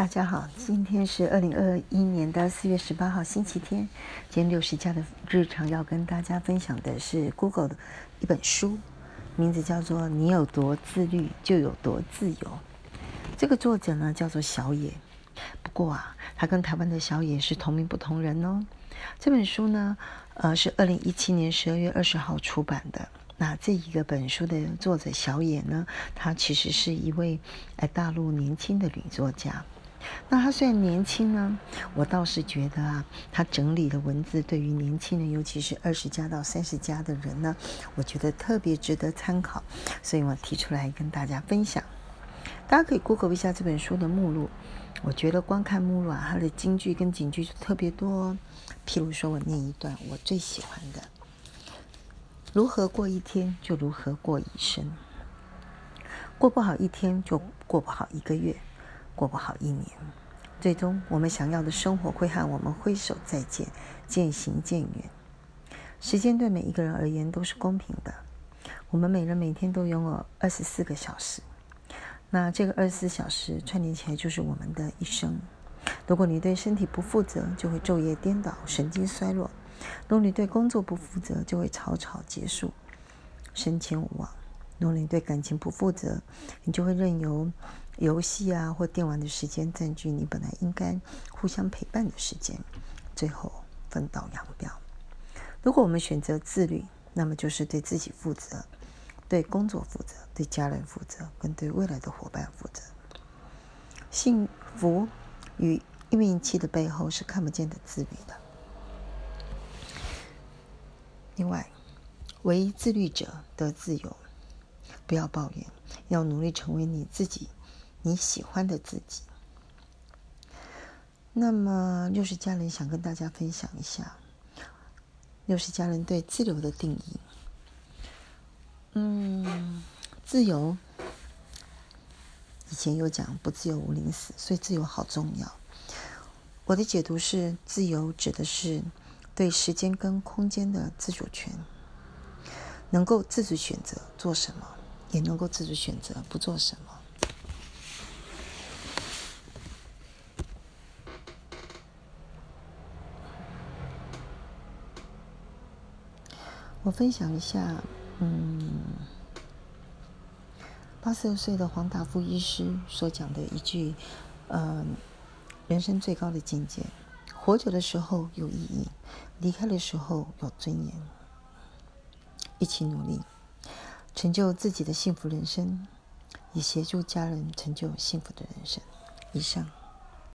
大家好，今天是二零二一年的四月十八号，星期天。今天六十加的日常要跟大家分享的是 Google 的一本书，名字叫做《你有多自律，就有多自由》。这个作者呢叫做小野，不过啊，他跟台湾的小野是同名不同人哦。这本书呢，呃，是二零一七年十二月二十号出版的。那这一个本书的作者小野呢，他其实是一位呃大陆年轻的女作家。那他虽然年轻呢，我倒是觉得啊，他整理的文字对于年轻人，尤其是二十加到三十加的人呢，我觉得特别值得参考，所以我提出来跟大家分享。大家可以 Google 一下这本书的目录，我觉得光看目录啊，它的金句跟警句就特别多。譬如说我念一段我最喜欢的：如何过一天，就如何过一生；过不好一天，就过不好一个月。过不好一年，最终我们想要的生活会和我们挥手再见，渐行渐远。时间对每一个人而言都是公平的，我们每人每天都拥有二十四个小时，那这个二十四小时串联起来就是我们的一生。如果你对身体不负责，就会昼夜颠倒，神经衰弱；如果你对工作不负责，就会草草结束，升迁无望。如果你对感情不负责，你就会任由游戏啊或电玩的时间占据你本来应该互相陪伴的时间，最后分道扬镳。如果我们选择自律，那么就是对自己负责，对工作负责，对家人负责，跟对未来的伙伴负责。幸福与运气的背后是看不见的自律的。另外，唯一自律者得自由。不要抱怨，要努力成为你自己，你喜欢的自己。那么，六十家人想跟大家分享一下六十家人对自由的定义。嗯，自由以前有讲不自由无宁死，所以自由好重要。我的解读是，自由指的是对时间跟空间的自主权，能够自主选择做什么。也能够自主选择不做什么。我分享一下，嗯，八十二岁的黄达夫医师所讲的一句，呃，人生最高的境界：活着的时候有意义，离开的时候有尊严。一起努力。成就自己的幸福人生，也协助家人成就幸福的人生。以上。